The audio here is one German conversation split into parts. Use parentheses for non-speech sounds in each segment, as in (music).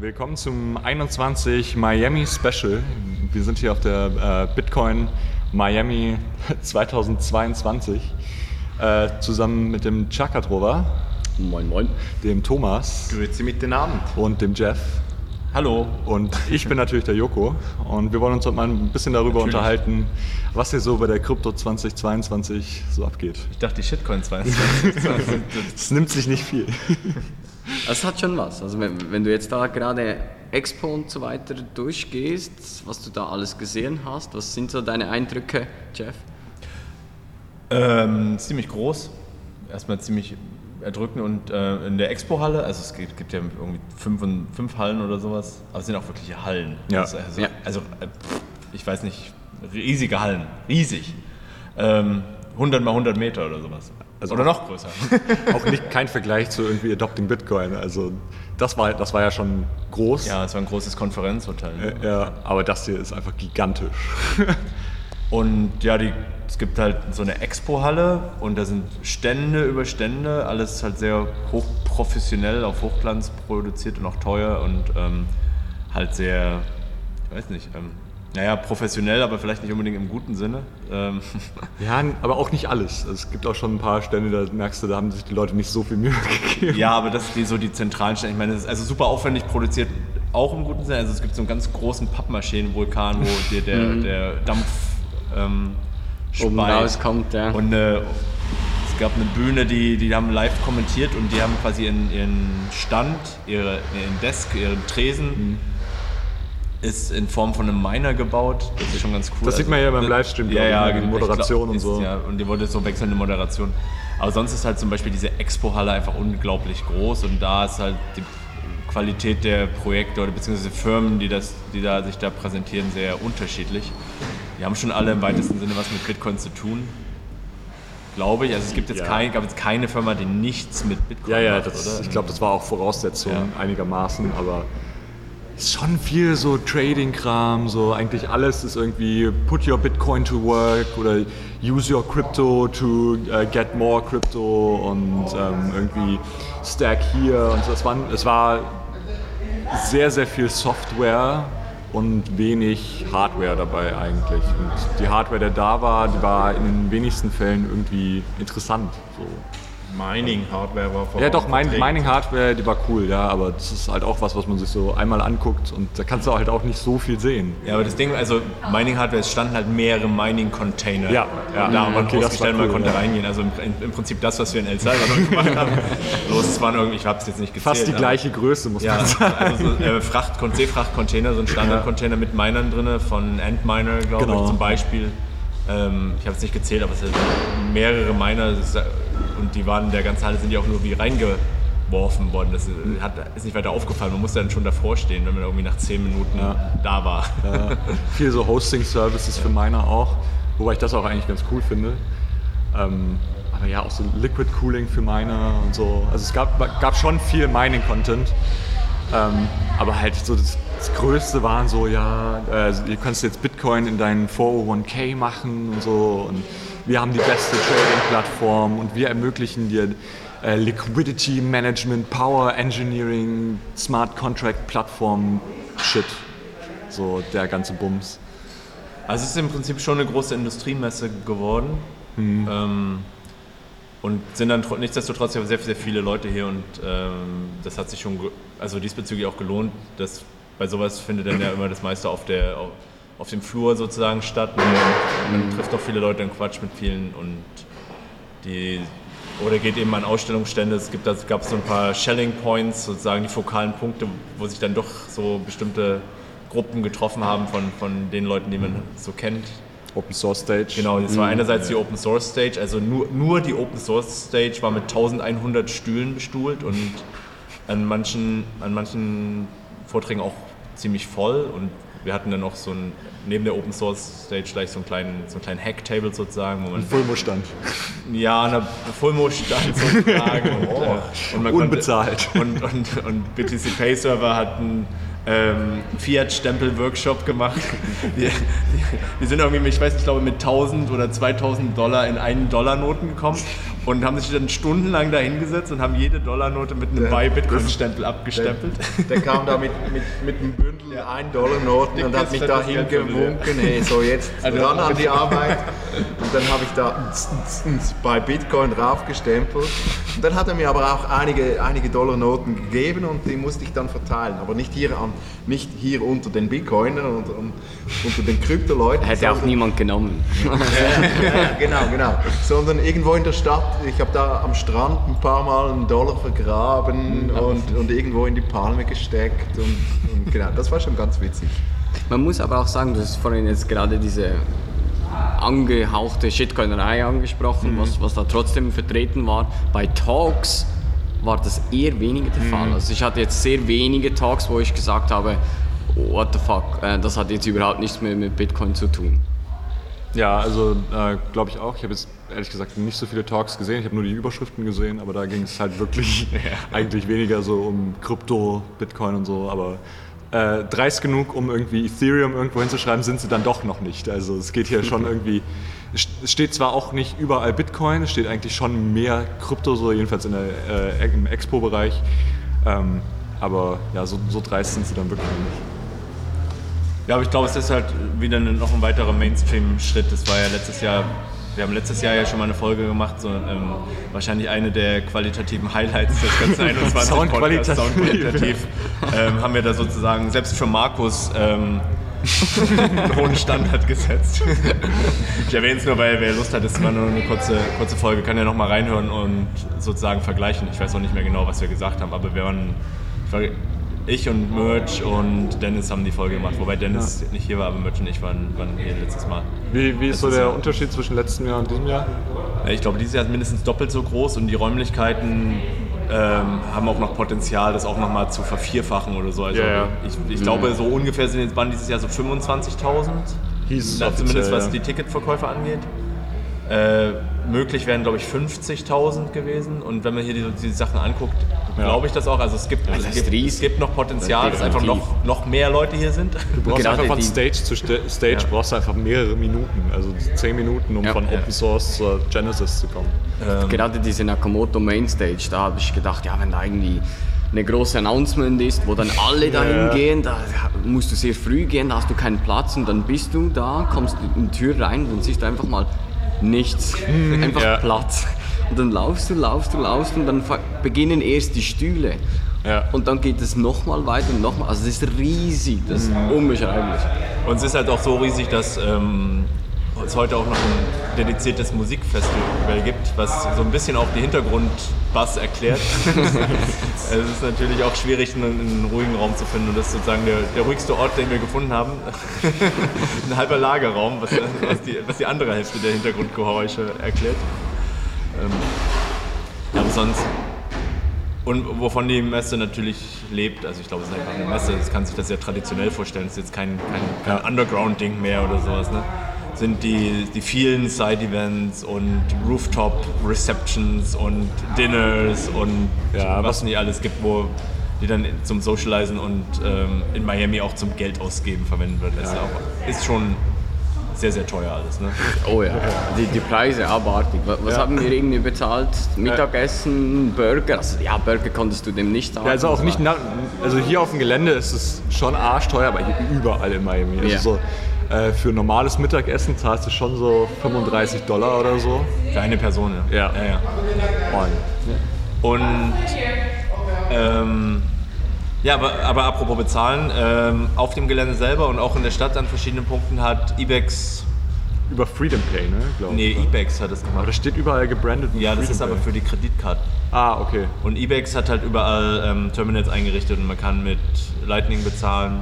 Willkommen zum 21 Miami Special. Wir sind hier auf der äh, Bitcoin Miami (laughs) 2022 äh, zusammen mit dem Chakatrova, Moin, moin. dem Thomas Grüezi miteinander. und dem Jeff. Hallo. Und ich bin natürlich der Joko und wir wollen uns heute mal ein bisschen darüber Natürlich. unterhalten, was hier so bei der Krypto 2022 so abgeht. Ich dachte, die Shitcoins waren es. (laughs) Es nimmt sich nicht viel. (laughs) Das hat schon was. Also wenn, wenn du jetzt da gerade Expo und so weiter durchgehst, was du da alles gesehen hast, was sind so deine Eindrücke, Jeff? ähm, ziemlich groß. Erstmal ziemlich erdrückend und äh, in der Expo-Halle, also es gibt, gibt ja irgendwie fünf, und- fünf Hallen oder sowas, aber es sind auch wirkliche Hallen. Ja. Also, also, Ja. also äh, ich weiß nicht, riesige Hallen, riesig. Ähm, 100 mal 100 Meter oder sowas. Also oder noch größer. (laughs) Auch nicht kein Vergleich zu irgendwie Adopting Bitcoin. Also das war, das war ja schon groß. ja, es war ein großes Konferenzhotel. Äh, Ja, aber das hier ist einfach gigantisch. (laughs) Und ja, die, es gibt halt so eine Expo-Halle und da sind Stände über Stände, alles halt sehr hochprofessionell, auf Hochglanz produziert und auch teuer und ähm, halt sehr, ich weiß nicht, ähm, naja, professionell, aber vielleicht nicht unbedingt im guten Sinne. Ähm, (laughs) Ja, aber auch nicht alles. Also es gibt auch schon ein paar Stände, da merkst du, da haben sich die Leute nicht so viel Mühe (laughs) gegeben. ja, aber das sind so die zentralen Stände. Ich meine, es ist also super aufwendig produziert, auch im guten Sinne. Also es gibt so einen ganz großen Pappmaschinenvulkan, wo dir der, der Dampf ähm, Oben rauskommt, ja. Und äh, es gab eine Bühne, die, die haben live kommentiert und die haben quasi ihren, ihren Stand, ihre, ihren Desk, ihren Tresen ist in Form von einem Miner gebaut. Das ist schon ganz cool. Das sieht man ja beim Livestream, Ja, ja, ne? Die genau. Moderation glaub, und so. Ist, ja, und die wollte so wechselnde Moderation. Aber sonst ist halt zum Beispiel diese Expo-Halle einfach unglaublich groß und da ist halt die Qualität der Projekte oder beziehungsweise Firmen, die, das, die da sich da präsentieren, sehr unterschiedlich. Die haben schon alle im weitesten Sinne was mit Bitcoin zu tun. Glaube ich. Also es gibt jetzt Ja. kein, gab jetzt keine Firma, die nichts mit Bitcoin Ja, ja, macht, das, oder? ich glaube, das war auch Voraussetzung Ja. einigermaßen, aber ist schon viel so Trading-Kram, so eigentlich alles ist irgendwie put your Bitcoin to work oder use your crypto to äh, get more crypto und ähm, irgendwie stack hier und so. Es war, es war sehr, sehr viel Software und wenig Hardware dabei eigentlich. Und die Hardware, die da war, die war in den wenigsten Fällen irgendwie interessant. So. Mining-Hardware war vor Ja, doch, mein, vertreten. Mining Hardware, die war cool, ja, aber das ist halt auch was, was man sich so einmal anguckt und da kannst du halt auch nicht so viel sehen. Ja, aber das Ding, also Mining Hardware, es standen halt mehrere Mining Container. Ja, ja. Und da haben wir Okay, das ausgestellt, war man cool, konnte ja. reingehen. Also im, im Prinzip das, was wir in El Salvador (laughs) gemacht haben. Bloß es waren irgendwie, ich habe es jetzt nicht gezählt. Fast die gleiche Größe, muss Ja, man sagen. also so, äh, Fracht, Seefrachtcontainer, so ein Standardcontainer mit Minern drin, von Antminer, glaube Genau. ich, zum Beispiel. Ähm, ich habe es nicht gezählt, aber es sind mehrere Miner das ist, äh, und die waren in der ganzen Halle sind ja auch nur wie reingeworfen worden. Das ist, hat, ist nicht weiter aufgefallen. Man musste dann schon davor stehen, wenn man irgendwie nach zehn Minuten da war. Ja, viel so Hosting-Services für Miner auch, wobei ich das auch eigentlich ganz cool finde. Ähm, aber ja, auch so Liquid Cooling für Miner und so. Also es gab, gab schon viel Mining-Content. Ähm, aber halt so das, das Größte waren so, ja, äh, du kannst jetzt Bitcoin in deinen 401k machen und so. Und wir haben die beste Trading-Plattform und wir ermöglichen dir äh, Liquidity Management, Power Engineering, Smart Contract Plattform, Shit. So der ganze Bums. Also es ist im Prinzip schon eine große Industriemesse geworden. Ähm, und sind dann tro- nichtsdestotrotz sehr, sehr viele Leute hier und ähm, das hat sich schon, also diesbezüglich auch gelohnt. Dass bei sowas findet dann ja immer das meiste auf, der, auf, auf dem Flur sozusagen statt. Man, man trifft doch viele Leute und quatscht mit vielen und die oder geht eben an Ausstellungsstände. Es gibt, es gab so ein paar Shelling Points, sozusagen die fokalen Punkte, wo sich dann doch so bestimmte Gruppen getroffen haben von, von den Leuten, die man so kennt. Open Source Stage. Genau, das war einerseits die Open Source Stage, also nur, nur die Open Source Stage war mit 1100 Stühlen bestuhlt und an manchen, an manchen Vorträgen auch ziemlich voll und wir hatten dann auch so ein, neben der Open Source Stage gleich so einen kleinen, so einen kleinen Hack-Table sozusagen, wo man Fulmo-Stand. ja, an der Fulmo stand sozusagen. (laughs) und, äh, und man Unbezahlt. Konnte, und, und, und BTC Pay Server hat einen ähm, Fiat-Stempel-Workshop gemacht. Die, die sind irgendwie, ich weiß nicht, ich glaube mit 1000 oder 2000 Dollar in einen Dollar-Noten gekommen. Und haben sich dann stundenlang da hingesetzt und haben jede Dollarnote mit einem Der- Buy Bitcoin-Stempel abgestempelt. Der kam da mit, mit, mit einem Bündel 1-Dollar-Noten und hat mich da hingewunken, hey, so jetzt Also- ran an die Arbeit. Und dann habe ich da bei Bitcoin draufgestempelt. Und (laughs) dann hat er mir aber auch einige, einige Dollarnoten gegeben und die musste ich dann verteilen. Aber nicht hier, an, nicht hier unter den Bitcoinern und, und unter den Krypto-Leuten. Hätte auch niemand genommen. (laughs) genau, genau. Sondern irgendwo in der Stadt. Ich habe da am Strand ein paar Mal einen Dollar vergraben und, und irgendwo in die Palme gesteckt. Und, und genau, das war schon ganz witzig. Man muss aber auch sagen, du hast vorhin jetzt gerade diese angehauchte Shitcoinerei angesprochen, was, was da trotzdem vertreten war. Bei Talks war das eher weniger der Fall. Also ich hatte jetzt sehr wenige Talks, wo ich gesagt habe, what the fuck, äh, das hat jetzt überhaupt nichts mehr mit Bitcoin zu tun. Ja, also äh, glaube ich auch. Ich habe jetzt ehrlich gesagt nicht so viele Talks gesehen. Ich habe nur die Überschriften gesehen, aber da ging es halt wirklich (laughs) eigentlich weniger so um Krypto, Bitcoin und so. Aber äh, dreist genug, um irgendwie Ethereum irgendwo hinzuschreiben, sind sie dann doch noch nicht. Also es geht hier schon irgendwie. Es steht zwar auch nicht überall Bitcoin, es steht eigentlich schon mehr Krypto, so jedenfalls in der, äh, im Expo-Bereich. Ähm, aber ja, so, so dreist sind sie dann wirklich noch nicht. Ja, aber ich glaube, es ist halt wieder noch ein weiterer Mainstream-Schritt. Das war ja letztes Jahr, wir haben letztes Jahr ja schon mal eine Folge gemacht, so ähm, wahrscheinlich eine der qualitativen Highlights des ganzen (laughs) 21 Soundqualitativ. Podcasts, Soundqualitativ, ähm, haben wir da sozusagen selbst für Markus ähm, einen (laughs) hohen Standard gesetzt. ich erwähne es nur, weil wer Lust hat, es war nur eine kurze, kurze Folge, kann ja noch mal reinhören und sozusagen vergleichen. Ich weiß auch nicht mehr genau, was wir gesagt haben, aber wir waren, ich und Merch und Dennis haben die Folge gemacht, wobei Dennis nicht hier war, aber Merch und ich waren, waren hier letztes Mal. Wie, wie ist so der ja- Unterschied zwischen letztem Jahr und diesem Jahr? Ja, Ich glaube, dieses Jahr ist mindestens doppelt so groß und die Räumlichkeiten ähm, haben auch noch Potenzial, das auch noch mal zu vervierfachen oder so. Also Ja, ja. Ich, ich glaube, so ungefähr sind jetzt waren dieses Jahr so 25.000. Hieß es zumindest was ja. die Ticketverkäufe angeht. Äh, möglich wären, glaube ich, 50.000 gewesen. Und wenn man hier die, die Sachen anguckt, glaube ich das auch. Also es gibt, das es gibt, es gibt noch Potenzial, dass einfach noch, noch mehr Leute hier sind. Du brauchst Gerade einfach von Stage zu Sta- Stage Ja. brauchst du einfach mehrere Minuten, also zehn Minuten, um Ja. von Ja. Open Source zur Genesis zu kommen. Gerade diese Nakamoto Mainstage, da habe ich gedacht, ja, wenn da irgendwie eine große Announcement ist, wo dann alle dahin Ja. gehen, da musst du sehr früh gehen, da hast du keinen Platz und dann bist du da, kommst in die Tür rein und dann siehst du einfach mal nichts, einfach ja. Platz. Und dann laufst du, laufst du, laufst und dann beginnen erst die Stühle. Ja. Und dann geht es nochmal weiter und nochmal. Also das ist riesig, das ist unbeschreiblich. Und es ist halt auch so riesig, dass ähm, es heute auch noch ein dediziertes Musikfestival gibt, was so ein bisschen auch die Hintergrundbass erklärt. (laughs) es ist natürlich auch schwierig, einen, einen ruhigen Raum zu finden und das ist sozusagen der, der ruhigste Ort, den wir gefunden haben. (laughs) ein halber Lagerraum, was, was, die, was die andere Hälfte der Hintergrundgeräusche erklärt. Ähm, aber sonst und wovon die Messe natürlich lebt, also ich glaube, es ist einfach eine Messe, das kann sich das sehr traditionell vorstellen, es ist jetzt kein, kein, kein Underground-Ding mehr oder sowas, ne? Sind die, die vielen Side-Events und Rooftop-Receptions und Dinners und Ja, was nicht alles gibt, wo die dann zum Socializen und ähm, in Miami auch zum Geld ausgeben verwendet wird. Das ist, auch, ist schon sehr, sehr teuer alles. Ne? Oh ja, die, die Preise abartig. Was, Ja. haben wir irgendwie bezahlt? Mittagessen, Burger? Also ja, Burger konntest du dem nicht sagen. Ja, also auch nicht, also hier auf dem Gelände ist es schon arschteuer, aber hier überall in Miami. Also Ja. so, äh, für normales Mittagessen zahlst du schon so 35 Dollar oder so. Für eine Person, ja. Ja. ja, ja. Und Und ähm, ja, aber, aber apropos bezahlen, ähm, auf dem Gelände selber und auch in der Stadt an verschiedenen Punkten hat Ibex, über Freedom Pay, ne, glaube ich. nee, Ibex hat es Aber gemacht. das steht überall gebrandet. mit Ja, das Freedom ist aber Pay. für die Kreditkarten. Ah, okay. Und Ibex hat halt überall ähm, Terminals eingerichtet und man kann mit Lightning bezahlen.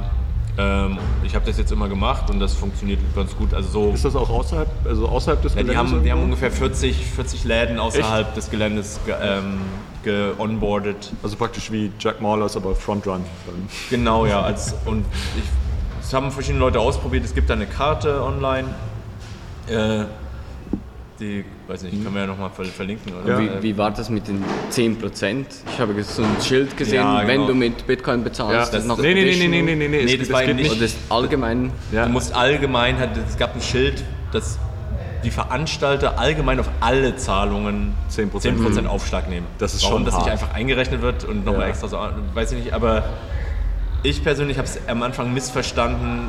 Ähm, ich habe das jetzt immer gemacht und das funktioniert ganz gut. Also so, Ist das auch außerhalb, also außerhalb des ja, die, Geländes? haben, die haben ungefähr 40, 40 Läden außerhalb des Geländes ge, ähm, geonboardet. Also praktisch wie Jack Maulers, aber Frontrun. Genau, ja. Als, und ich, es haben verschiedene Leute ausprobiert. Es gibt da eine Karte online. Äh, die, weiß nicht, können wir ja nochmal verlinken. Oder? Wie, Äh, wie war das mit den 10%? Ich habe so ein Schild gesehen, Ja, wenn genau. du mit Bitcoin bezahlst. Ja, noch nee, nee, nee, nee, nee, nee, nee, Nee, es, das war nicht- Oder das allgemein. Ja. Du musst allgemein, es gab ein Schild, das die Veranstalter allgemein auf alle Zahlungen 10%. 10% Aufschlag nehmen. Das ist Warum schon das nicht hart. einfach eingerechnet wird und nochmal Ja. extra so, weiß ich nicht, aber ich persönlich habe es am Anfang missverstanden,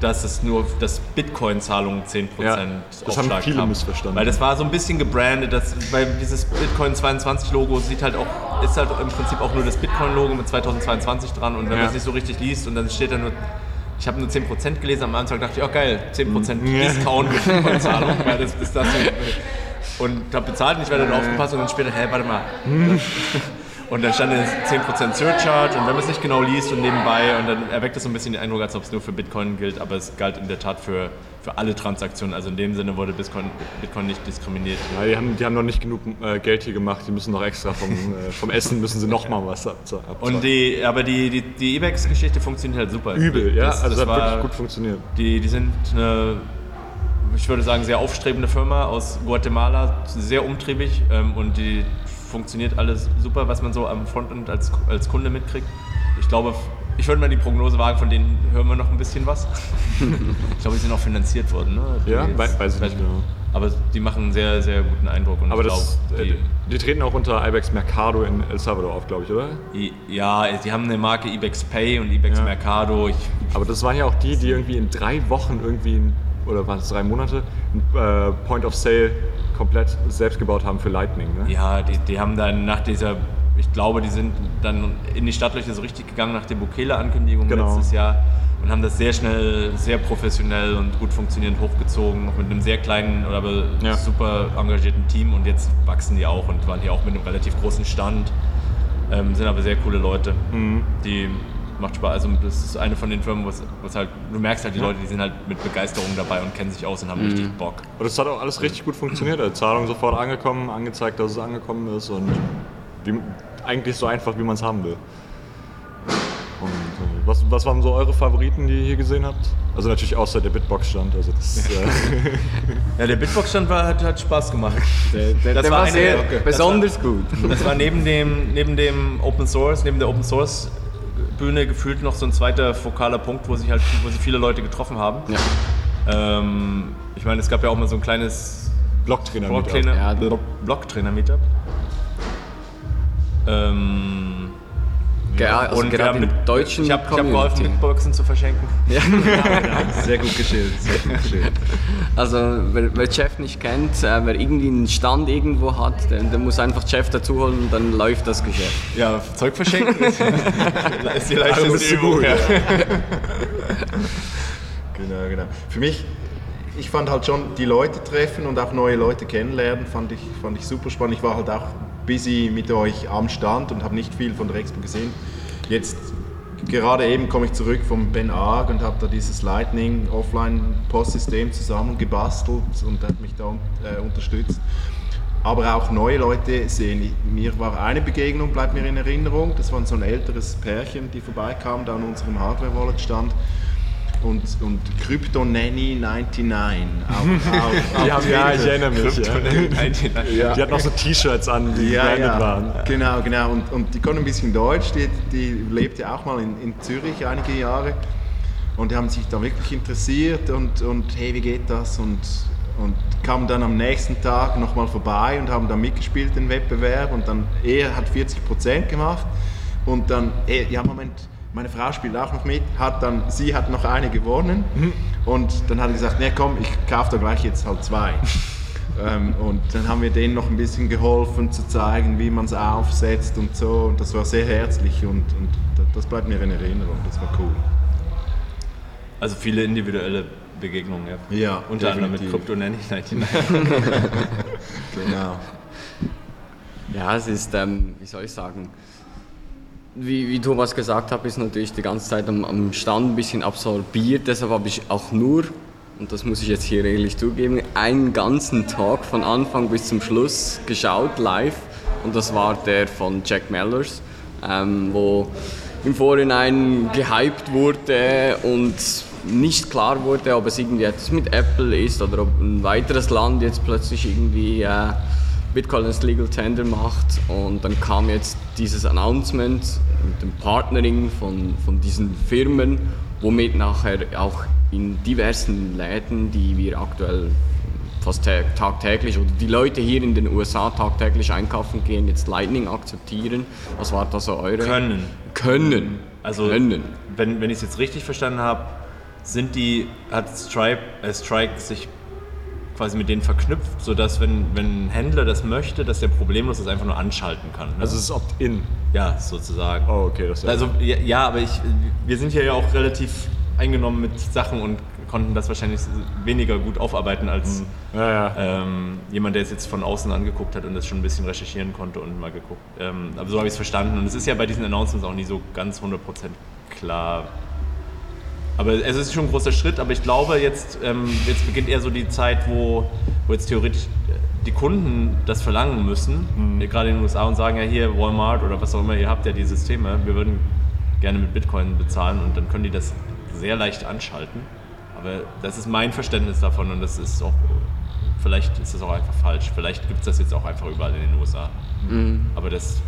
dass es nur, dass Bitcoin-Zahlungen 10% Ja, das haben Aufschlag viele missverstanden. Weil das war so ein bisschen gebrandet, das, weil dieses Bitcoin 22 Logo sieht halt auch, ist halt im Prinzip auch nur das Bitcoin-Logo mit 2022 dran und wenn Ja. man es nicht so richtig liest und dann steht da nur, ich habe nur 10% gelesen, am Anfang dachte ich, oh geil, 10% Ja. Discount (laughs) mit Bitcoin-Zahlung, weil das ist das und habe bezahlt und ich werde dann aufgepasst und dann später, hä, warte mal. (laughs) Und dann stand jetzt 10% Surcharge und wenn man es nicht genau liest und nebenbei und dann erweckt es so ein bisschen den Eindruck, als ob es nur für Bitcoin gilt, aber es galt in der Tat für, für alle Transaktionen. Also in dem Sinne wurde Bitcoin, Bitcoin nicht diskriminiert. Ja, die, haben, die haben noch nicht genug äh, Geld hier gemacht, die müssen noch extra vom, äh, vom Essen müssen sie noch mal was ab- abzahlen. Und die, aber die, die, die Ebex-Geschichte funktioniert halt super. Übel, ja, Das- also das das hat wirklich gut funktioniert. Die, die sind eine, ich würde sagen, sehr aufstrebende Firma aus Guatemala, sehr umtriebig ähm, und die funktioniert alles super, was man so am Frontend als, als Kunde mitkriegt. Ich glaube, ich würde mal die Prognose wagen, von denen hören wir noch ein bisschen was. (laughs) ich glaube, die sind auch finanziert worden. Ne? Ja, Die weiß- weiß ich nicht genau. Aber die machen einen sehr, sehr guten Eindruck. Und Aber ich das, glaube, äh, die treten auch unter Ibex Mercado in El Salvador auf, glaube ich, oder? die, ja, die haben eine Marke Ibex Pay und Ibex Ja. Mercado. Ich, Aber das waren ja auch die, die irgendwie in drei Wochen irgendwie, in- oder waren es drei Monate, ein äh, Point of Sale komplett selbst gebaut haben für Lightning. Ne? Ja, die, die haben dann nach dieser, ich glaube, die sind dann in die Stadtlöcher so richtig gegangen nach der Bukele-Ankündigung Genau. letztes Jahr und haben das sehr schnell, sehr professionell und gut funktionierend hochgezogen, mit einem sehr kleinen, oder aber Ja. super engagierten Team und jetzt wachsen die auch und waren hier auch mit einem relativ großen Stand, ähm, sind aber sehr coole Leute, Mhm. die macht Spaß. Also das ist eine von den Firmen, wo es wo es halt, du merkst halt, die Leute, die sind halt mit Begeisterung dabei und kennen sich aus und haben richtig Bock. Und es hat auch alles richtig gut funktioniert. Also Zahlung sofort angekommen, angezeigt, dass es angekommen ist und wie, eigentlich so einfach, wie man es haben will. Und äh, was, was waren so eure Favoriten, die ihr hier gesehen habt? Also natürlich außer der Bitbox-Stand. Also das, (laughs) äh, Ja, der Bitbox-Stand war, hat, hat Spaß gemacht. Der, der, Das der war war eine- sehr das besonders gut. Das war neben dem, neben dem Open Source, neben der Open Source Bühne gefühlt noch so ein zweiter fokaler Punkt, wo sich halt, wo sich viele Leute getroffen haben. Ja. Ähm, ich meine, es gab ja auch mal so ein kleines Blocktrainer. Blocktrainer, Ja. Blocktrainer-Meetup. Ähm, Ja, also und gerade mit, deutschen ich habe hab geholfen. Bitboxen zu verschenken. (laughs) (laughs) Sehr gut geschildert, sehr gut geschildert. Also wer, wer Jeff nicht kennt, äh, wer irgendwie einen Stand irgendwo hat, der, der muss einfach Jeff dazuholen und dann läuft das Geschäft. Ja, Zeug verschenken ist, (laughs) ist die leichteste du Übung. gut, Ja. Genau, genau. Für mich, ich fand halt schon die Leute treffen und auch neue Leute kennenlernen, fand ich, fand ich super spannend. Ich war halt auch busy mit euch am Stand und habe nicht viel von der Expo gesehen. Jetzt gerade eben komme ich zurück vom Ben Arg und habe da dieses Lightning Offline Postsystem zusammengebastelt und hat mich da äh, unterstützt. Aber auch neue Leute sehen. Mir war eine Begegnung, bleibt mir in Erinnerung. Das war so ein älteres Pärchen, die vorbeikam, da an unserem Hardware-Wallet stand. Und, und Crypto Nanny 99 auf, auf, (laughs) Die auf haben, ja, ich erinnere mich. Ja. Ja. Die hat noch so T-Shirts an, die Ja, ja, waren. genau, genau. Und, und die konnte ein bisschen Deutsch, die, die lebte auch mal in, in Zürich einige Jahre. Und die haben sich da wirklich interessiert und, und hey, wie geht das? Und, und kamen dann am nächsten Tag nochmal vorbei und haben dann mitgespielt, den Wettbewerb. Und dann, er hat 40% gemacht. Und dann, eh, ja, Moment, meine Frau spielt auch noch mit, hat dann, sie hat noch eine gewonnen. Und dann hat er gesagt, nee, komm, ich kaufe da gleich jetzt halt zwei. (laughs) Ähm, und dann haben wir denen noch ein bisschen geholfen zu zeigen, wie man es aufsetzt und so. Und das war sehr herzlich und, und das bleibt mir in Erinnerung. Das war cool. Also viele individuelle Begegnungen, ja. Ja, Unter anderem mit. Crypto Nanny 99. (laughs) Genau. Ja, es ist, ähm, wie soll ich sagen, wie, wie Thomas gesagt hat, ist natürlich die ganze Zeit am, am Stand ein bisschen absorbiert. Deshalb habe ich auch nur, und das muss ich jetzt hier ehrlich zugeben, einen ganzen Tag von Anfang bis zum Schluss geschaut live. Und das war der von Jack Mellers, ähm, wo im Vorhinein gehypt wurde und nicht klar wurde, ob es irgendwie etwas mit Apple ist oder ob ein weiteres Land jetzt plötzlich irgendwie äh, Bitcoin als Legal Tender macht. Und dann kam jetzt dieses Announcement mit dem Partnering von, von diesen Firmen, womit nachher auch in diversen Läden, die wir aktuell fast tag tagtäglich oder die Leute hier in den USA tagtäglich einkaufen gehen, jetzt Lightning akzeptieren? Was war da so eure? Können. Können. Also, Können. wenn, wenn ich es jetzt richtig verstanden habe, sind die, hat Stripe, äh, Strike sich quasi mit denen verknüpft, sodass, wenn, wenn ein Händler das möchte, dass der problemlos das einfach nur anschalten kann. Ne? Also es ist Opt-in. ja, sozusagen. Oh, okay, das ist ja Also ja, ja, aber ich, wir sind hier ja auch relativ eingenommen mit Sachen und konnten das wahrscheinlich weniger gut aufarbeiten als Ja, ja. ähm, jemand, der es jetzt von außen angeguckt hat und das schon ein bisschen recherchieren konnte und mal geguckt. Ähm, aber so habe ich es verstanden und es ist ja bei diesen Announcements auch nie so ganz 100% klar. Aber es ist schon ein großer Schritt, aber ich glaube, jetzt, ähm, jetzt beginnt eher so die Zeit, wo, wo jetzt theoretisch äh, die Kunden das verlangen müssen, gerade in den USA und sagen, ja hier Walmart oder was auch immer, ihr habt ja die Systeme, wir würden gerne mit Bitcoin bezahlen und dann können die das sehr leicht anschalten. Aber das ist mein Verständnis davon und das ist auch, vielleicht ist das auch einfach falsch. Vielleicht gibt es das jetzt auch einfach überall in den USA. Aber das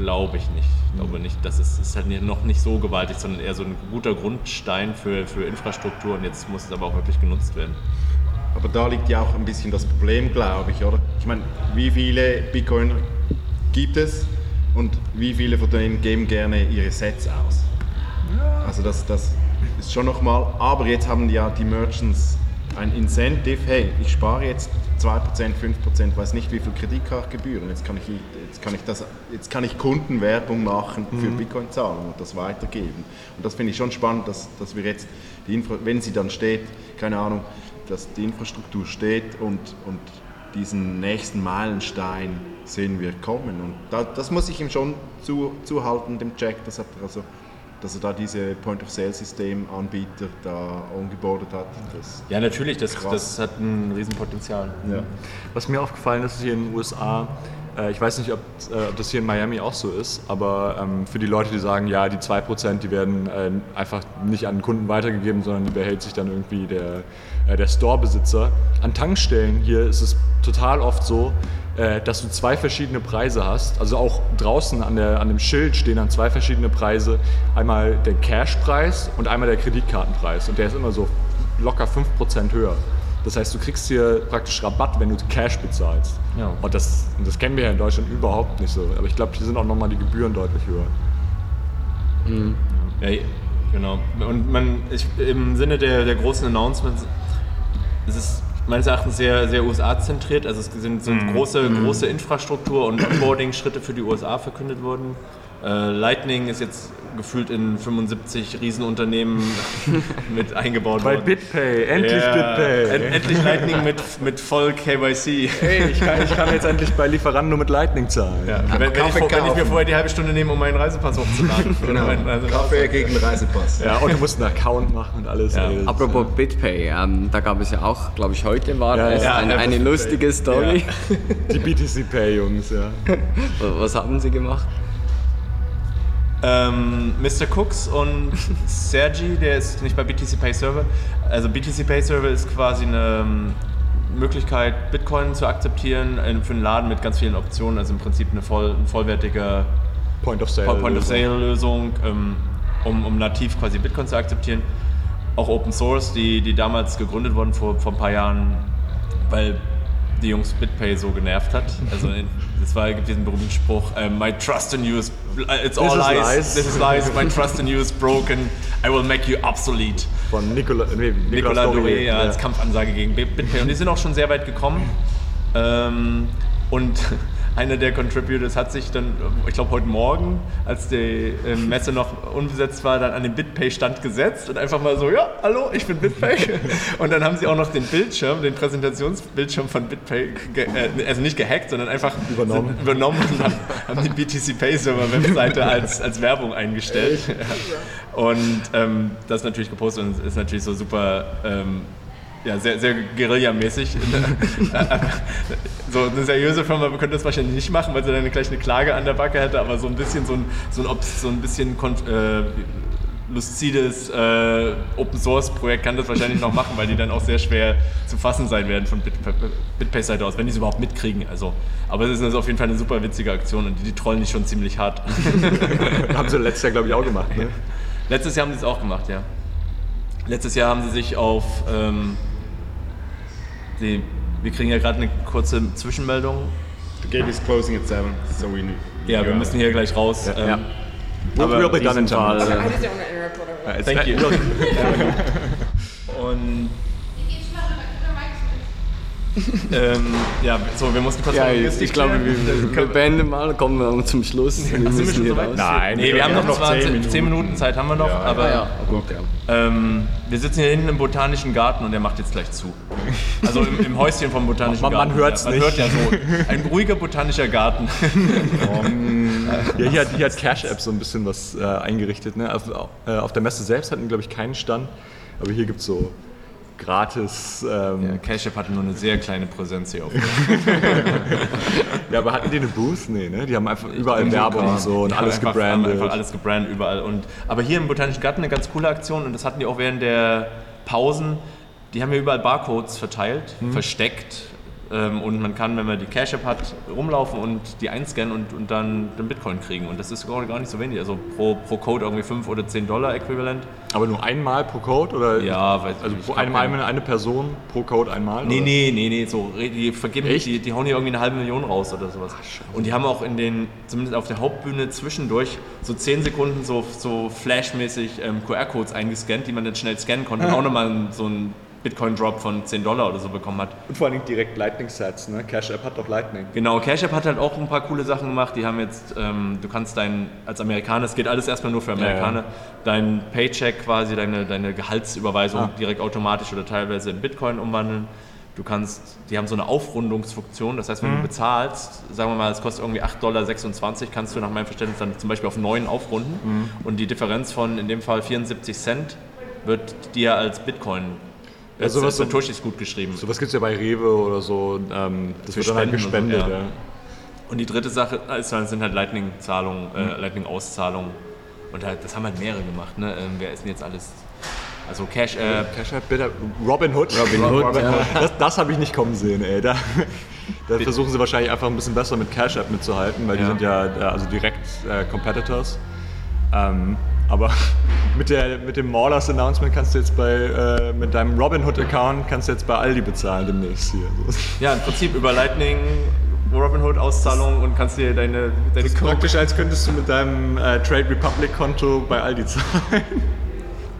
glaube ich nicht. Ich glaube nicht, das ist, ist halt noch nicht so gewaltig, sondern eher so ein guter Grundstein für, für Infrastruktur und jetzt muss es aber auch wirklich genutzt werden. Aber da liegt ja auch ein bisschen das Problem, glaube ich, oder? Ich meine, wie viele Bitcoiner gibt es und wie viele von denen geben gerne ihre Sets aus? Also das, das ist schon nochmal, aber jetzt haben ja die Merchants ein Incentive, hey, ich spare jetzt 2%, 5%, weiß nicht wie viel Kreditkartengebühren, jetzt kann ich, jetzt kann ich, das, jetzt kann ich Kundenwerbung machen für Bitcoin-Zahlungen und das weitergeben. Und das finde ich schon spannend, dass, dass wir jetzt, die Infra wenn sie dann steht, keine Ahnung, dass die Infrastruktur steht und, und diesen nächsten Meilenstein sehen wir kommen. Und da, das muss ich ihm schon zu, zuhalten, dem Jack, das hat er also, dass er da diese Point-of-Sale-System-Anbieter da ongeboardet hat. Das, Ja, natürlich, das, das hat ein Riesenpotenzial. ja. Was mir aufgefallen ist hier in den USA, äh, ich weiß nicht, ob, äh, ob das hier in Miami auch so ist, aber ähm, für die Leute, die sagen, ja, die 2%, die werden äh, einfach nicht an den Kunden weitergegeben, sondern die behält sich dann irgendwie der, äh, der Store-Besitzer. An Tankstellen hier ist es total oft so, dass du zwei verschiedene Preise hast. Also auch draußen an, der, an dem Schild stehen dann zwei verschiedene Preise. Einmal der Cash-Preis und einmal der Kreditkartenpreis. Und der ist immer so locker 5% höher. Das heißt, du kriegst hier praktisch Rabatt, wenn du Cash bezahlst. Ja. Und das, das kennen wir ja in Deutschland überhaupt nicht so. Aber ich glaube, hier sind auch nochmal die Gebühren deutlich höher. Ja, genau. Und man, ich, im Sinne der, der großen Announcements ist es meines Erachtens sehr, sehr USA-zentriert. Also es sind, sind große, große Infrastruktur- und Onboarding-Schritte für die USA verkündet worden. Äh, Lightning ist jetzt gefühlt in 75 Riesenunternehmen (laughs) mit eingebaut Bei worden. BitPay, endlich Ja, BitPay. End, endlich Lightning mit, mit voll KYC. Hey, ich kann, ich kann jetzt endlich bei Lieferando mit Lightning zahlen. Ja, wenn, wenn, ich, wenn ich mir vorher die halbe Stunde nehme, um meinen Reisepass hochzuladen. (laughs) Genau. Oder meinen Reisepass. Kaffee gegen Reisepass. Ja, und du musst einen Account machen und alles. Ja. ist- Apropos BitPay, ähm, da gab es ja auch, glaube ich, heute war Ja, es ja, eine, lustige Story. Die BTC Pay, Jungs, ja. (laughs) Was haben sie gemacht? Ähm, Mr. Cooks und Sergi, der ist nicht bei BTC Pay Server. Also BTC Pay Server ist quasi eine ähm, Möglichkeit, Bitcoin zu akzeptieren für einen Laden mit ganz vielen Optionen. Also im Prinzip eine voll, ein vollwertiger Point of Sale. Point-of-Sale-Lösung, ähm, um, um nativ quasi Bitcoin zu akzeptieren. Auch Open Source, die, die damals gegründet wurden vor, vor ein paar Jahren, weil die Jungs BitPay so genervt hat. Also (laughs) es war, gibt diesen berühmten Spruch, äh, My trust in you is, it's all is lies, lies. this is lies, my (laughs) trust in you is broken, I will make you obsolete. Von Nicola, nee, Nicolas Dore, Dore, ja, als Kampfansage gegen Bit- BitPay. Und die sind auch schon sehr weit gekommen. Ähm, und einer der Contributors hat sich dann, ich glaube heute Morgen, als die äh, Messe noch unbesetzt war, dann an den BitPay-Stand gesetzt und einfach mal so, ja, hallo, ich bin BitPay. (laughs) Und dann haben sie auch noch den Bildschirm, den Präsentationsbildschirm von BitPay, äh, also nicht gehackt, sondern einfach Übernommen. übernommen und haben, haben die BTC Pay Server Webseite als, als Werbung eingestellt. Und ähm, das natürlich gepostet und ist natürlich so super ähm, ja, sehr, sehr guerillamäßig. (laughs) so eine seriöse Firma könnte das wahrscheinlich nicht machen, weil sie dann gleich eine Klage an der Backe hätte, aber so ein bisschen so ein, so ein, so ein bisschen äh, lucides äh, Open Source Projekt kann das wahrscheinlich noch machen, weil die dann auch sehr schwer zu fassen sein werden von Bit BitPay Seite aus, wenn die es überhaupt mitkriegen. Also, aber es ist also auf jeden Fall eine super witzige Aktion und die, die trollen dich schon ziemlich hart. (laughs) Haben sie letztes Jahr, glaube ich, auch gemacht. Ne? Letztes Jahr haben sie es auch gemacht, ja. Letztes Jahr haben sie sich auf ähm, die, wir kriegen ja gerade eine kurze Zwischenmeldung. The gate is closing at 7, so we need. Ja, wir müssen hier gleich raus. Ja. Ähm, We'll, Aber we'll be done in time. äh, I just don't want to interrupt whatever. Thank you. (laughs) Und (laughs) ähm, ja, so, wir mussten kurz Ja, mal ich, Logistik ich glaube, wir, wir beenden mal, kommen wir zum Schluss. Wir sind wir müssen schon hier so weit? raus. Nein, Nee, wir haben noch, noch 20, 10 10 Minuten. Minuten Zeit haben wir noch, Ja, aber ja, gut, ja. ähm, wir sitzen hier hinten im Botanischen Garten und der macht jetzt gleich zu. Also im, im Häuschen vom Botanischen Man- man Garten. hört's ja, man nicht. hört ja so. Ein ruhiger botanischer Garten. Ja, hier hat, hier hat Cash App so ein bisschen was äh, eingerichtet. Ne? Auf, äh, auf der Messe selbst hatten, glaube ich, keinen Stand. Aber hier gibt es so gratis. Ähm, Ja, ja. Cash App hatte nur eine sehr kleine Präsenz hier auf (laughs) aber hatten die eine Booth? Nee, ne? Die haben einfach überall Werbung und so und alles einfach, gebrandet. Einfach alles gebrandet überall. Und, aber hier im Botanischen Garten eine ganz coole Aktion und das hatten die auch während der Pausen. Die haben hier überall Barcodes verteilt, Mhm. versteckt. Ähm, und man kann, wenn man die Cash App hat, rumlaufen und die einscannen und, und dann den Bitcoin kriegen. Und das ist gar gar nicht so wenig. Also pro, pro Code irgendwie 5 oder 10 Dollar äquivalent. aber nur einmal pro Code? Oder? Ja, weiß Also pro glaub, einmal eine, Person pro Code einmal? Nee, oder? nee, nee, nee, so, die vergeben, Echt? die, die hauen hier irgendwie eine halbe Million raus oder sowas. Und die haben auch in den, zumindest auf der Hauptbühne zwischendurch, so 10 Sekunden so, so flashmäßig ähm, QR-Codes eingescannt, die man dann schnell scannen konnte und auch nochmal so einen Bitcoin-Drop von 10 Dollar oder so bekommen hat. Und vor allem direkt Lightning-Sets, ne? Cash App hat doch Lightning. Genau, Cash App hat halt auch ein paar coole Sachen gemacht. Die haben jetzt, ähm, du kannst dein, als Amerikaner, es geht alles erstmal nur für Amerikaner, ja. dein Paycheck quasi, deine, deine Gehaltsüberweisung Ah. direkt automatisch oder teilweise in Bitcoin umwandeln. Du kannst, die haben so eine Aufrundungsfunktion, das heißt, wenn Mhm. du bezahlst, sagen wir mal, es kostet irgendwie 8,26 Dollar, kannst du nach meinem Verständnis dann zum Beispiel auf 9 aufrunden Mhm. und die Differenz von in dem Fall 74 Cent wird dir als Bitcoin Ja, als, sowas so- Satoshis gut geschrieben. Sowas gibt es ja bei Rewe oder so. Ähm, das Für wird dann halt Spenden und so, gespendet. ja. ja. Und die dritte Sache ist, halt- sind halt Lightning-Zahlungen, äh, Lightning-Auszahlungen. Und halt, das haben halt mehrere gemacht. Ne? Ähm, wer ist denn jetzt alles? Also Cash, äh, Cash App, bitte. Robin Hood. Robin Hood, ja. Das, das habe ich nicht kommen sehen, ey. Da, da versuchen sie wahrscheinlich einfach ein bisschen besser mit Cash App mitzuhalten, weil die Ja. sind ja äh, also direkt äh, Competitors. Ähm, aber (laughs) mit, der, mit dem Maulers Announcement kannst du jetzt bei, äh, mit deinem Robin Hood Account kannst du jetzt bei Aldi bezahlen demnächst hier. Ja, im Prinzip über Lightning, Robinhood-Auszahlungen und kannst dir deine, deine Das ist praktisch, als könntest du mit deinem äh, Trade Republic Konto bei Aldi zahlen.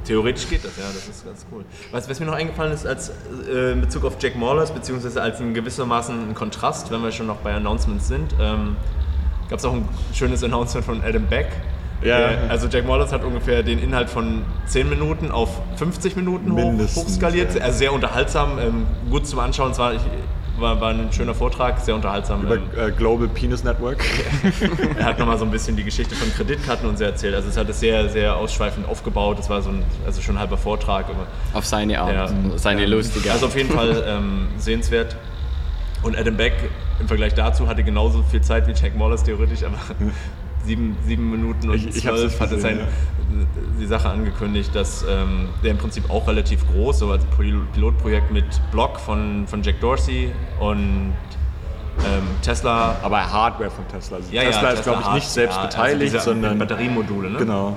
Theoretisch geht das, ja, das ist ganz cool. Was, was mir noch eingefallen ist, als äh, in Bezug auf Jack Mallers, beziehungsweise als in gewissermaßen ein Kontrast, wenn wir schon noch bei Announcements sind, ähm, gab es auch ein schönes Announcement von Adam Beck. Ja. Also Jack Mallers hat ungefähr den Inhalt von 10 Minuten auf 50 Minuten hoch, hochskaliert. ja. Also sehr unterhaltsam, ähm, gut zum Anschauen. Es war, war, war ein schöner Vortrag, sehr unterhaltsam. Über Ähm, äh, Global Penis Network. (laughs) er hat nochmal so ein bisschen die Geschichte von Kreditkarten und so erzählt. Also es hat es sehr, sehr ausschweifend aufgebaut. Das war so ein, also schon ein halber Vortrag. Aber Auf seine Art, Ja. seine lustige Art. Also auf jeden Fall ähm, sehenswert. Und Adam Beck im Vergleich dazu hatte genauso viel Zeit wie Jack Wallace theoretisch, aber sieben, sieben Minuten und Ich- ich zwölf nicht hat er gesehen, sein, die Sache angekündigt, dass ähm, der im Prinzip auch relativ groß, so als Pil- Pilotprojekt mit Block von, von Jack Dorsey und ähm, Tesla. Aber Hardware von Tesla. Also Ja, ja, Tesla ist, glaube ich, nicht selbst ja, beteiligt, also sondern. Batteriemodule, ne? Genau.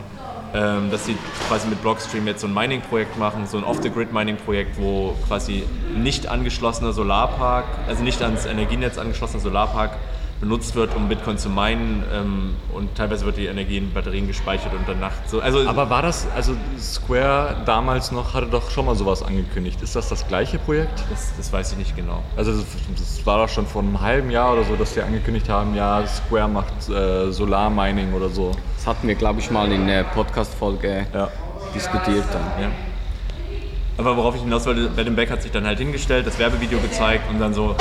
ähm, dass sie quasi mit Blockstream jetzt so ein Mining-Projekt machen, so ein Off-the-Grid-Mining-Projekt, wo quasi nicht angeschlossener Solarpark, also nicht ans Energienetz angeschlossener Solarpark benutzt wird, um Bitcoin zu minen ähm, und teilweise wird die Energie in Batterien gespeichert und dann Nacht so. Also Aber war das, also Square damals noch, hatte doch schon mal sowas angekündigt. Ist das das gleiche Projekt? das, das weiß ich nicht genau. Also das, das war doch schon vor einem halben Jahr oder so, dass die angekündigt haben, ja, Square macht äh, Solarmining oder so. Das hatten wir, glaube ich, mal in der Podcast-Folge Ja. diskutiert. Dann. Ja. Aber worauf ich hinaus wollte, Adam Beck hat sich dann halt hingestellt, das Werbevideo gezeigt und dann so,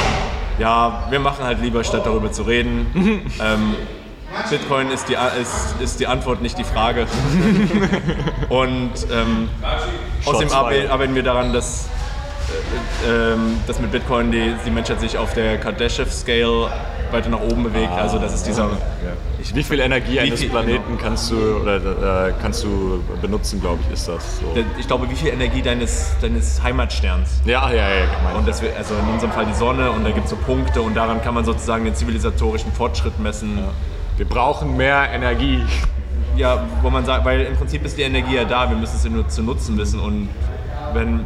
ja, wir machen halt lieber, statt darüber zu reden. (laughs) ähm, Bitcoin ist die, ist, ist die Antwort, nicht die Frage. (laughs) und ähm, außerdem arbeiten wir daran, dass, äh, ähm, dass mit Bitcoin die, die Menschheit sich auf der Kardashev-Scale weiter nach oben bewegt. also das ist dieser... Wie viel Energie eines viel- Planeten kannst du oder äh, kannst du benutzen, glaube ich, ist das so. Ich glaube, wie viel Energie deines, deines Heimatsterns Ja, ja, ja, gemeint. Und das, also in unserem Fall die Sonne und da gibt es so Punkte und daran kann man sozusagen den zivilisatorischen Fortschritt messen. Wir brauchen mehr Energie. Ja, wo man sagt, weil im Prinzip ist die Energie ja da, wir müssen sie nur zu nutzen wissen und wenn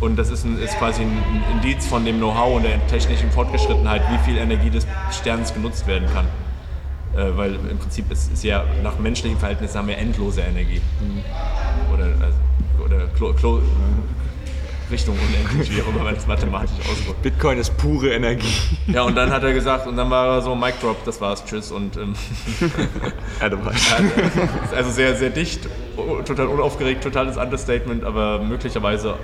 Und das ist, ein, ist quasi ein Indiz von dem Know-how und der technischen Fortgeschrittenheit, wie viel Energie des Sterns genutzt werden kann. Äh, weil im Prinzip ist, ist ja nach menschlichen Verhältnissen haben wir endlose Energie. Oder, also, oder Klo, Klo, Richtung unendlich, wie auch immer man es mathematisch ausdrückt. Bitcoin ist pure Energie. Ja, und dann hat er gesagt, und dann war er so, Mic Drop, das war's, tschüss. Und ähm, (laughs) Adam also sehr, sehr dicht, total unaufgeregt, totales Understatement, aber möglicherweise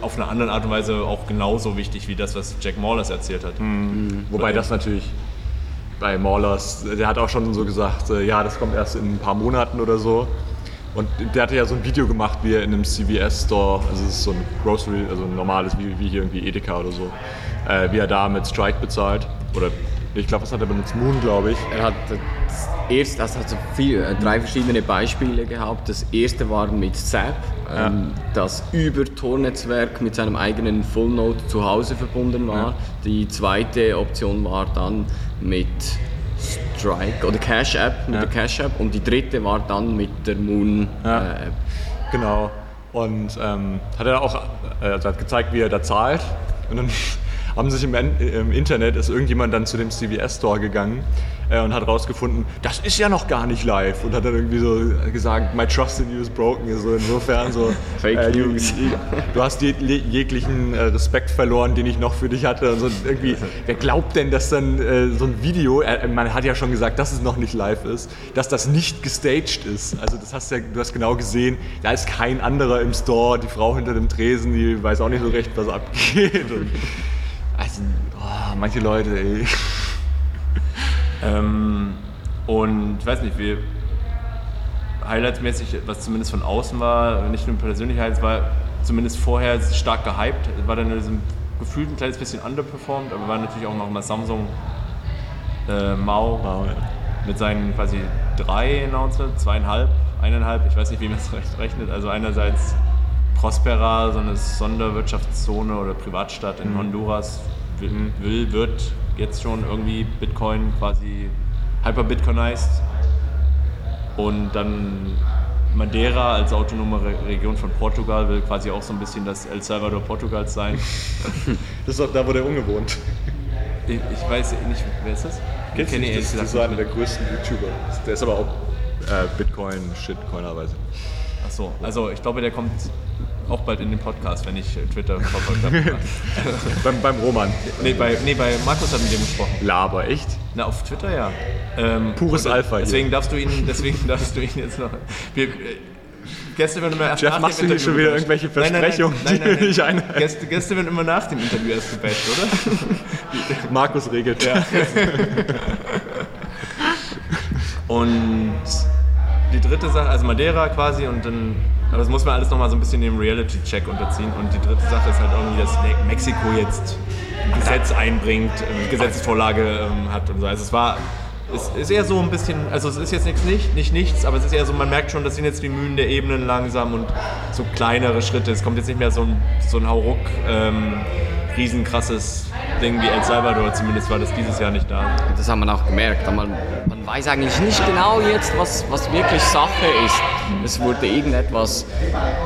auf eine andere Art und Weise auch genauso wichtig wie das, was Jack Maulers erzählt hat. Wobei das natürlich bei Maulers, der hat auch schon so gesagt, äh, ja, das kommt erst in ein paar Monaten oder so. Und der hatte ja so ein Video gemacht, wie er in einem CVS-Store, also es ist so ein Grocery, also ein normales, wie, wie hier irgendwie Edeka oder so, äh, wie er da mit Strike bezahlt. Oder ich glaube, was hat er benutzt? Moon, glaube ich. Er hat das erste, das hat so viel, äh, drei verschiedene Beispiele gehabt. Das erste war mit Zap, ähm, das über Tor-Netzwerk mit seinem eigenen Full Node zu Hause verbunden war. Die zweite Option war dann mit Strike oder Cash App, mit Ja. der Cash App und die dritte war dann mit der Moon Ja. äh, App. Genau. Und ähm, hat er auch äh, also hat gezeigt, wie er da zahlt. Und dann haben sich im, En- im Internet ist irgendjemand dann zu dem CVS Store gegangen äh, und hat rausgefunden, das ist ja noch gar nicht live und hat dann irgendwie so gesagt, my trust in you is broken. So insofern so (laughs) Fake äh, News. Du hast je, je- jeglichen äh, Respekt verloren, den ich noch für dich hatte. Und so irgendwie, wer glaubt denn, dass dann äh, so ein Video, äh, man hat ja schon gesagt, dass es noch nicht live ist, dass das nicht gestaged ist. Also das hast ja, du hast genau gesehen, da ist kein anderer im Store, die Frau hinter dem Tresen, die weiß auch nicht so recht, was abgeht. Und, also, oh, manche Leute, ey. Ähm, und ich weiß nicht, wie highlightsmäßig, was zumindest von außen war, nicht nur persönlich Highlights, war zumindest vorher stark gehypt. War dann in diesem gefühlt ein kleines bisschen underperformed, aber war natürlich auch noch mal Samsung äh, Mao Wow, ja. mit seinen quasi drei Announcements, zweieinhalb, eineinhalb, ich weiß nicht, wie man es (laughs) rechnet. Also einerseits Prospera, so eine Sonderwirtschaftszone oder Privatstadt in Honduras, will, will, wird jetzt schon irgendwie Bitcoin quasi hyper-bitcoinized. Und dann Madeira als autonome Re Region von Portugal will quasi auch so ein bisschen das El Salvador Portugals sein. (laughs) Das ist auch da, wo der Unge wohnt. Ich, ich weiß nicht, wer ist das? Kennst du nicht? ich Das, ist so einer der größten YouTuber. Der ist aber auch äh, Bitcoin-Shitcoinerweise. Ach so, also ich glaube, der kommt auch bald in den Podcast, wenn ich äh, Twitter verfolgt habe. (laughs) beim, beim Roman. nee, bei, nee, bei Markus hat mit dem gesprochen. Laber, echt? Na, auf Twitter ja. Ähm, Pures Alpha hier. Deswegen darfst du ihn, deswegen (laughs) darfst du ihn jetzt noch. Wir, äh, Gäste werden immer erst Jeff, nach machst dem du hier Interview schon wieder irgendwelche Nein, nein, nein, Versprechungen, nein, die nein. nicht einhalten? Gäste, Gäste werden immer nach dem Interview erst gebasht, oder? (laughs) Markus regelt. Ja. Und die dritte Sache, also Madeira quasi und dann, aber das muss man alles nochmal so ein bisschen dem Reality-Check unterziehen. Und die dritte Sache ist halt irgendwie, dass Me- Mexiko jetzt ein Gesetz einbringt, eine Gesetzesvorlage ähm, hat und so. Also es war, es ist eher so ein bisschen, also es ist jetzt nichts, nicht, nicht nichts, aber es ist eher so, man merkt schon, das sind jetzt die Mühen der Ebenen langsam und so kleinere Schritte. Es kommt jetzt nicht mehr so ein, so ein Hauruck, ähm, riesenkrasses Ding wie El Salvador, zumindest war das dieses Jahr nicht da. Das hat man auch gemerkt. Man, man weiß eigentlich nicht genau jetzt, was, was wirklich Sache ist. Es wurde irgendetwas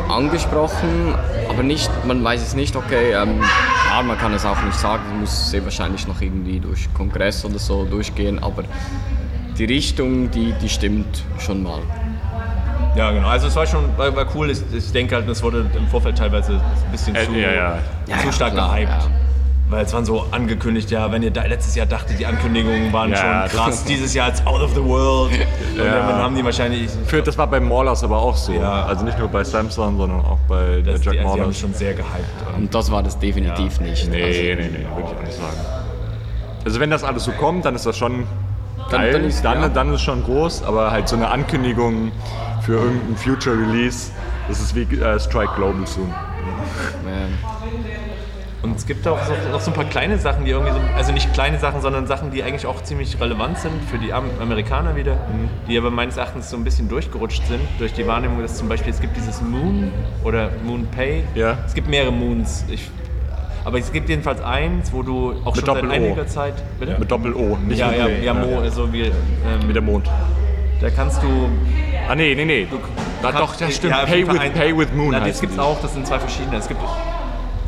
angesprochen, aber nicht, man weiß es nicht, okay, ähm, klar, man kann es auch nicht sagen, es muss sehr wahrscheinlich noch irgendwie durch Kongress oder so durchgehen, aber die Richtung, die, die stimmt schon mal. Ja, genau. Also es war schon war, war cool. Ich, ich denke halt, es wurde im Vorfeld teilweise ein bisschen Äh, zu, ja, ja. zu Ja, stark klar, gehypt. ja. Weil es waren so angekündigt, ja, wenn ihr da letztes Jahr dachtet, die Ankündigungen waren Ja, schon das- krass, dieses Jahr ist out of the world. Und Ja. dann haben die wahrscheinlich. Für, das war bei Maulers aber auch so. Ja. Also nicht nur bei Samsung, sondern auch bei Das, äh, die, Jack die haben Maulers. schon sehr gehypt. Und das war das definitiv nicht. Nee, Also, nee, nee, würde ich auch nicht sagen. Also wenn das alles so kommt, dann ist das schon Dann- geil, dann dann, ist- dann, ja. dann ist schon groß, aber halt so eine Ankündigung für irgendein Future Release, das ist wie äh, Strike Global soon. Und es gibt auch so, noch so ein paar kleine Sachen, die irgendwie so, also nicht kleine Sachen, sondern Sachen, die eigentlich auch ziemlich relevant sind für die Am Amerikaner wieder, die aber meines Erachtens so ein bisschen durchgerutscht sind durch die Wahrnehmung, dass zum Beispiel es gibt dieses Moon oder Moon Pay. Ja. Es gibt mehrere Moons. Ich, aber es gibt jedenfalls eins, wo du auch Mit schon seit Doppel-O. einiger Zeit. Bitte? Mit Doppel-O, nicht ja, mit ja, ja, Mo, also wie, ähm, Wie der Mond. da kannst du Ah nee, nee, nee. Da, doch, das stimmt. Ja, Pay with, ein- Pay with Moon Na, das gibt es die. auch, das sind zwei verschiedene. Es gibt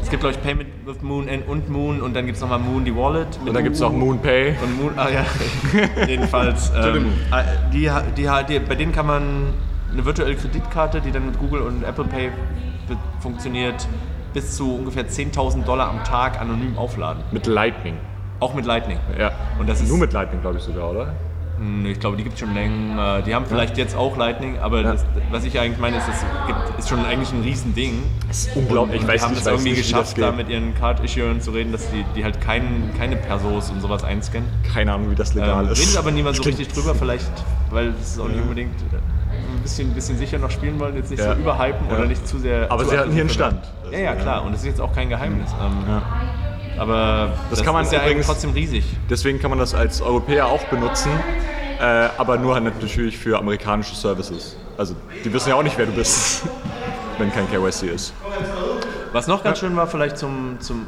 es gibt, glaube ich, Payment with Moon und Moon und dann gibt es nochmal Moon, die Wallet. Und dann gibt es auch MoonPay. Und Moon, ah ja, (laughs) jedenfalls. Ähm, äh, die, die, die, bei denen kann man eine virtuelle Kreditkarte, die dann mit Google und Apple Pay funktioniert, bis zu ungefähr 10.000 Dollar am Tag anonym aufladen. Mit Lightning. Auch mit Lightning. Ja. Und das ist- Nur mit Lightning, glaube ich sogar, oder? Hm, Ich glaube, die gibt es schon länger. Die haben vielleicht jetzt auch Lightning, aber das, was ich eigentlich meine, ist, das gibt, ist schon eigentlich ein Riesending. Das ist unglaublich. Und Ich weiß die haben es irgendwie nicht, geschafft, da mit ihren Card-Issuern zu reden, dass die, die halt kein, keine Persos und sowas einscannen. Keine Ahnung, wie das legal Ähm, ist. redet aber niemand so richtig drüber, vielleicht, weil es auch nicht unbedingt äh, ein bisschen, ein bisschen sicher noch spielen wollen, jetzt nicht Ja. so überhypen Ja. oder nicht zu sehr. Aber zu sie hatten hier einen Stand. Ja, ja, klar. Und das ist jetzt auch kein Geheimnis. Ähm, Aber das, kann man ist ja eigentlich übrigens- trotzdem riesig. Deswegen kann man das als Europäer auch benutzen, äh, aber nur halt natürlich für amerikanische Services. Also die wissen ja auch nicht, wer du bist, (laughs) wenn kein KYC ist. Was noch ganz schön war, vielleicht zum, zum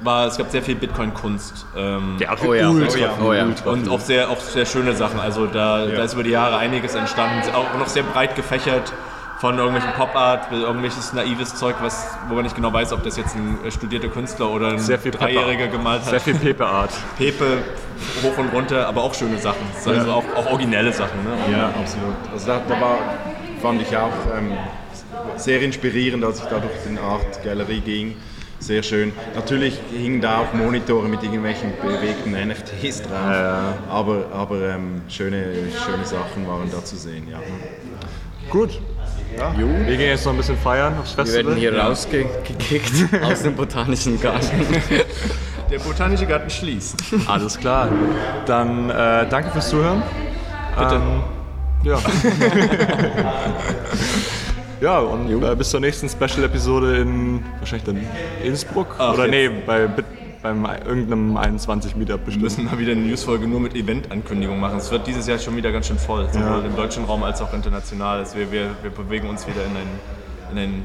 war, es gab sehr viel Bitcoin-Kunst. Ähm, Oh ja, ultra oh ja, oh ja. Und auch sehr, auch sehr schöne Sachen. Also da, da ist über die Jahre einiges entstanden. Auch noch sehr breit gefächert. Von irgendwelchen Pop-Art irgendwelches naives Zeug, was, wo man nicht genau weiß, ob das jetzt ein äh, studierter Künstler oder ein sehr viel Dreijähriger gemalt hat. Sehr viel Pepe-Art. (laughs) Pepe hoch und runter, aber auch schöne Sachen. Also auch, auch originelle Sachen. Ne? Ja, absolut. Also da, da war, fand ich auch ähm, sehr inspirierend, als ich da durch den Art Gallery ging. Sehr schön. Natürlich hingen da auch Monitore mit irgendwelchen bewegten NFTs drauf, aber, aber ähm, schöne, schöne Sachen waren da zu sehen. Ja. Gut. Wir gehen jetzt noch ein bisschen feiern aufs Wir Festival. werden hier rausgekickt aus dem botanischen Garten. Der Botanische Garten schließt. Alles klar. Dann äh, danke fürs Zuhören. Bitte. Ähm, ja. (laughs) ja, und äh, bis zur nächsten Special-Episode in wahrscheinlich dann Innsbruck. Ach, Oder jetzt. nee, bei, Bit- beim irgendeinem 21 Meetup Wir bestimmt. müssen mal wieder eine Newsfolge nur mit Event-Ankündigungen machen. Es wird dieses Jahr schon wieder ganz schön voll, sowohl im deutschen Raum als auch international. Also wir, wir, wir bewegen uns wieder in ein, in ein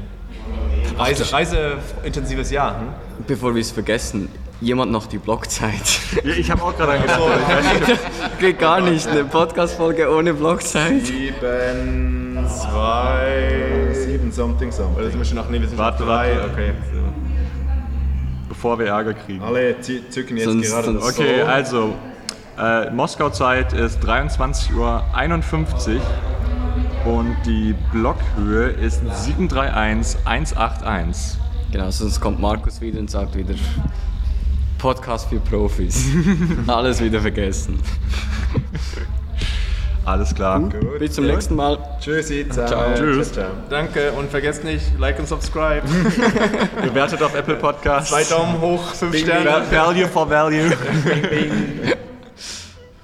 Reise, reiseintensives Jahr. Hm? Bevor wir es vergessen, jemand noch die Blockzeit. Ich habe auch gerade gedacht, (laughs) nicht, Geht gar nicht, eine Podcast-Folge ohne Blockzeit. Sieben, Zwei. sieben something Oder something. sind wir schon nach nee, wir sind Warte, schon drei. warte. Okay. Bevor wir Ärger kriegen. Alle zü- zücken jetzt Sonst- gerade das sonst- Okay, so. also äh, Moskau-Zeit ist 23.51 Uhr und die Blockhöhe ist 731181. Genau, sonst kommt Markus wieder und sagt wieder Podcast für Profis. (laughs) Alles wieder vergessen. (laughs) Alles klar. Gut. Bis zum nächsten Mal. Tschüssi, ciao. Ciao. Tschüss. ciao. Danke und vergesst nicht, like und subscribe. (laughs) Bewertet auf Apple Podcasts. Zwei Daumen hoch, fünf Sterne. Value for Value. Bing, bing.